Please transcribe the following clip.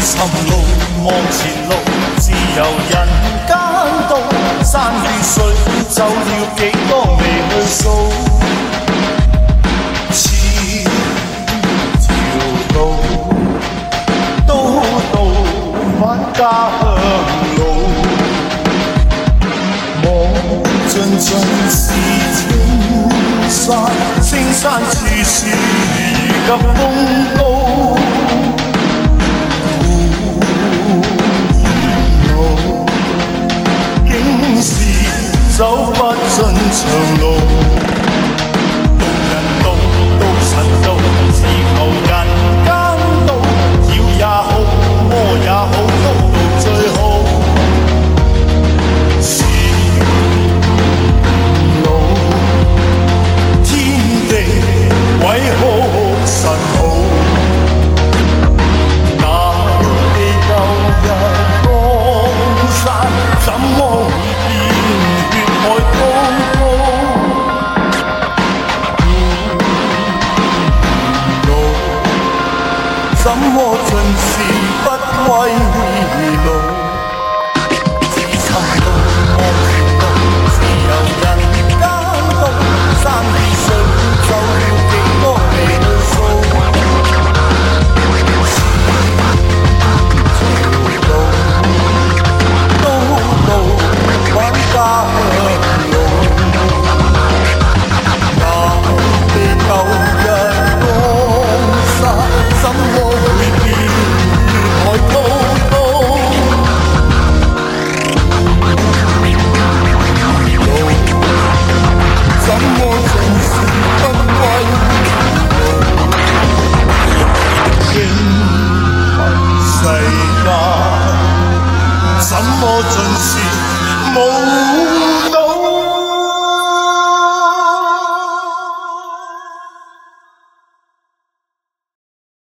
寻路望前路，自由人间路。山与水走了几多未去数，千条路都到返家乡路。望尽尽是青山，青山处处如及风高。怎可盡是不歸路？自尋路，望前路，自由人間道，三二歲就要幾多未數？條路，都路，玩家。尽是无奈